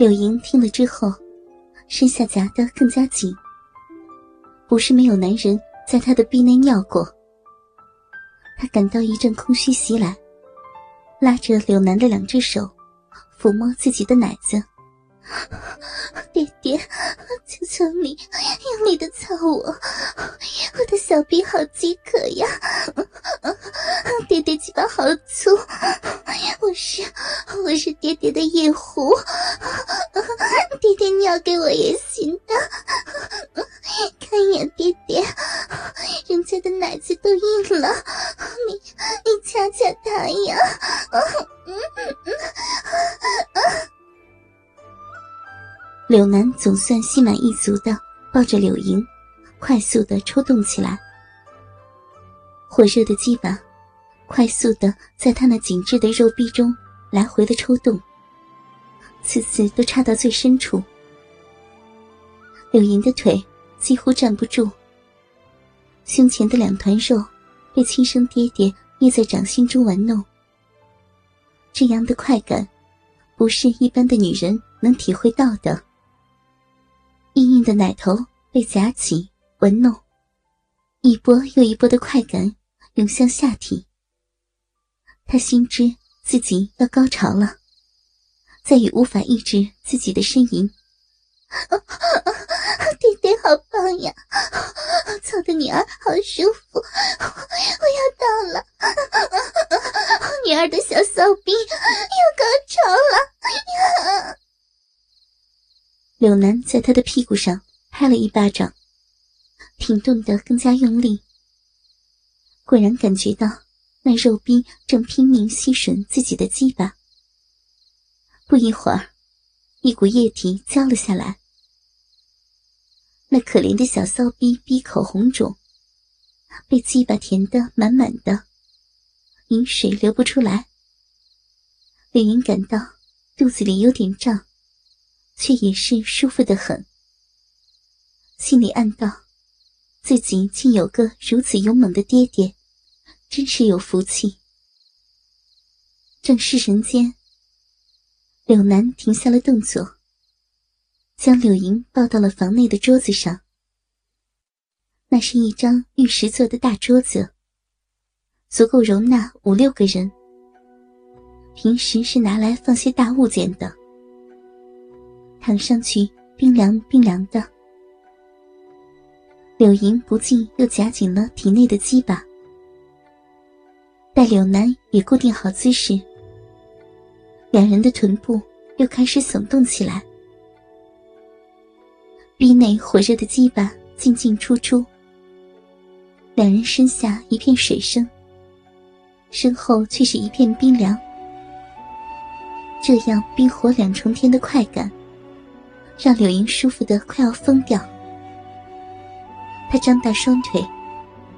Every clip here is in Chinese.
柳莹听了之后，身下夹得更加紧。不是没有男人在她的臂内尿过，她感到一阵空虚袭来，拉着柳南的两只手，抚摸自己的奶子。爹爹，求求你用力的操我，我的小臂好饥渴呀！爹爹鸡巴好粗，我是我是爹爹的夜壶，爹爹尿给我也行的。看一眼，爹爹，人家的奶子都硬了，你你掐掐他呀！柳南总算心满意足的抱着柳莹，快速的抽动起来。火热的鸡巴快速的在他那紧致的肉壁中来回的抽动，次次都插到最深处。柳莹的腿几乎站不住，胸前的两团肉被亲生爹爹捏在掌心中玩弄。这样的快感，不是一般的女人能体会到的。硬硬的奶头被夹起、玩弄，一波又一波的快感涌向下体。他心知自己要高潮了，再也无法抑制自己的呻吟。爹爹好棒呀，操的女儿好舒服，我要到了，女儿的小骚逼要高潮了。柳南在他的屁股上拍了一巴掌，挺动的更加用力。果然感觉到那肉逼正拼命吸吮自己的鸡巴。不一会儿，一股液体浇了下来。那可怜的小骚逼闭口红肿，被鸡巴填得满满的，饮水流不出来。柳云感到肚子里有点胀。却也是舒服的很，心里暗道：自己竟有个如此勇猛的爹爹，真是有福气。正是人间，柳南停下了动作，将柳莹抱到了房内的桌子上。那是一张玉石做的大桌子，足够容纳五六个人。平时是拿来放些大物件的。躺上去，冰凉冰凉的。柳莹不禁又夹紧了体内的鸡巴，待柳南也固定好姿势，两人的臀部又开始耸动起来，逼内火热的鸡巴进进出出，两人身下一片水声，身后却是一片冰凉，这样冰火两重天的快感。让柳莹舒服的快要疯掉。她张大双腿，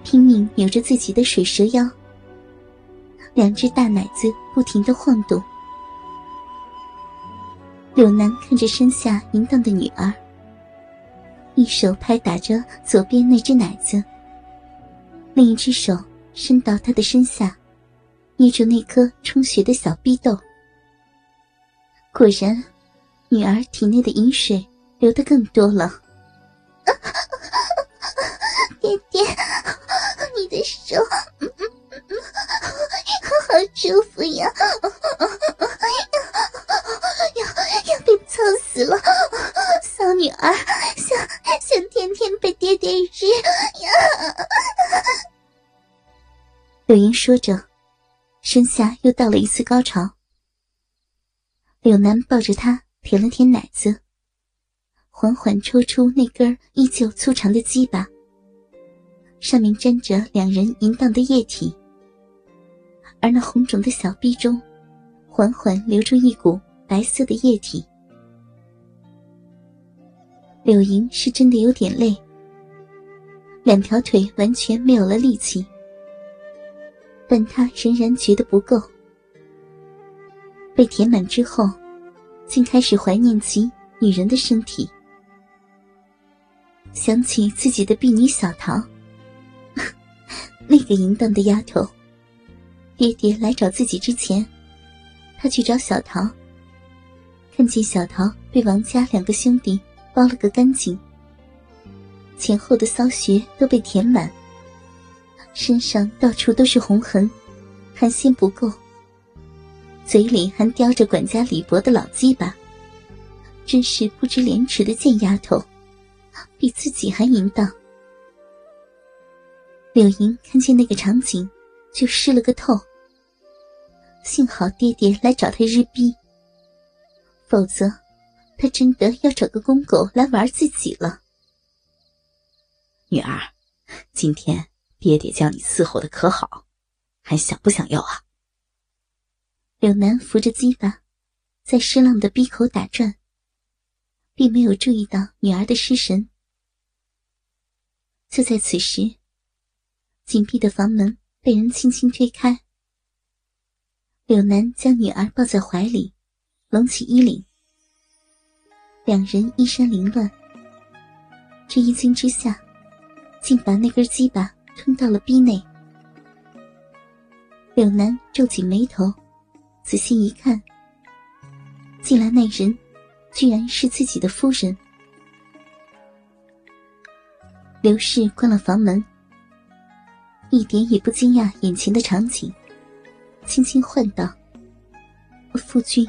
拼命扭着自己的水蛇腰，两只大奶子不停的晃动。柳南看着身下淫荡的女儿，一手拍打着左边那只奶子，另一只手伸到她的身下，捏住那颗充血的小逼豆。果然。女儿体内的饮水流得更多了，爹爹，你的手，好舒服呀，要要被操死了，小女儿想想天天被爹爹日呀。柳莹说着，身下又到了一次高潮，柳南抱着她。舔了舔奶子，缓缓抽出那根依旧粗长的鸡巴，上面沾着两人淫荡的液体，而那红肿的小臂中，缓缓流出一股白色的液体。柳莹是真的有点累，两条腿完全没有了力气，但她仍然觉得不够。被填满之后。竟开始怀念起女人的身体，想起自己的婢女小桃，那个淫荡的丫头。爹爹来找自己之前，他去找小桃，看见小桃被王家两个兄弟包了个干净，前后的骚穴都被填满，身上到处都是红痕，还嫌不够，嘴里还叼着管家李博的老鸡巴，真是不知廉耻的贱丫头，比自己还淫荡。柳莹看见那个场景，就湿了个透。幸好爹爹来找他日逼。否则，他真的要找个公狗来玩自己了。女儿，今天爹爹将你伺候的可好？还想不想要啊？柳南扶着鸡巴，在湿浪的逼口打转，并没有注意到女儿的失神。就在此时，紧闭的房门被人轻轻推开，柳南将女儿抱在怀里。拢起衣领，两人衣衫凌乱。这一惊之下，竟把那根鸡巴吞到了逼内。柳南皱紧眉头，仔细一看，进来那人居然是自己的夫人。刘氏关了房门，一点也不惊讶眼前的场景，轻轻唤道：“夫君。”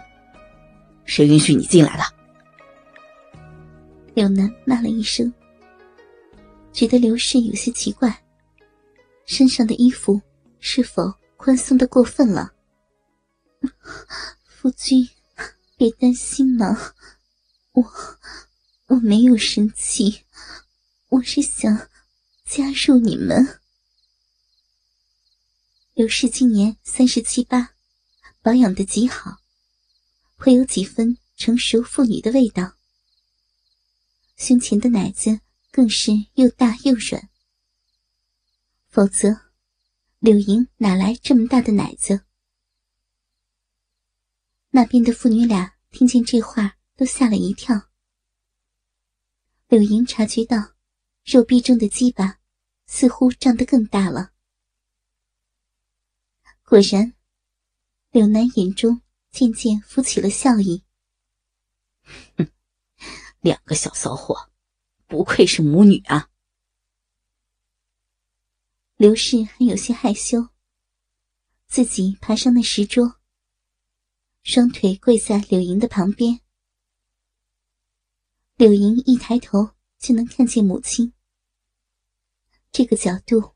谁允许你进来了？柳南骂了一声，觉得刘氏有些奇怪，身上的衣服是否宽松的过分了？夫君，别担心嘛，我我没有生气，我是想加入你们。刘氏今年三十七八，保养的极好。会有几分成熟妇女的味道，胸前的奶子更是又大又软。否则，柳莹哪来这么大的奶子？那边的父女俩听见这话，都吓了一跳。柳莹察觉到，肉壁中的鸡巴似乎胀得更大了。果然，柳南眼中。渐渐浮起了笑意。哼，两个小骚货，不愧是母女啊！刘氏还有些害羞，自己爬上那石桌，双腿跪在柳莹的旁边。柳莹一抬头就能看见母亲，这个角度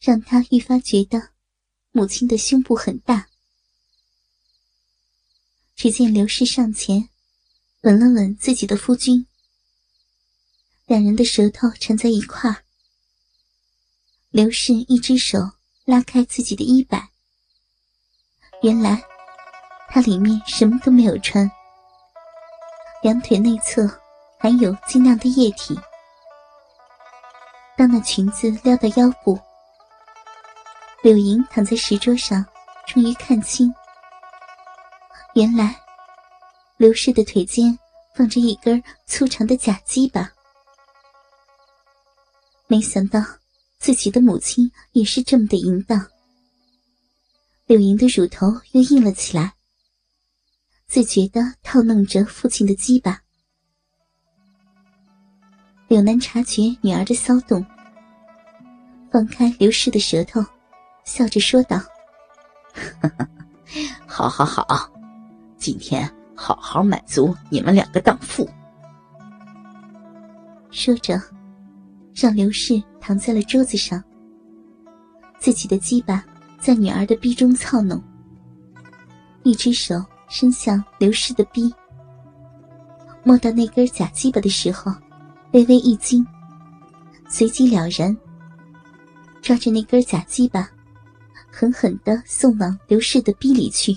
让她愈发觉得母亲的胸部很大。只见刘氏上前，吻了吻自己的夫君，两人的舌头缠在一块儿。刘氏一只手拉开自己的衣摆，原来他里面什么都没有穿，两腿内侧含有晶亮的液体。当那裙子撩到腰部，柳莹躺在石桌上，终于看清。原来，刘氏的腿间放着一根粗长的假鸡巴。没想到自己的母亲也是这么的淫荡。柳莹的乳头又硬了起来，自觉的套弄着父亲的鸡巴。柳南察觉女儿的骚动，放开刘氏的舌头，笑着说道：“好好好。”今天好好满足你们两个荡妇。说着，让刘氏躺在了桌子上，自己的鸡巴在女儿的逼中操弄，一只手伸向刘氏的逼，摸到那根假鸡巴的时候，微微一惊，随即了然，抓着那根假鸡巴，狠狠的送往刘氏的逼里去。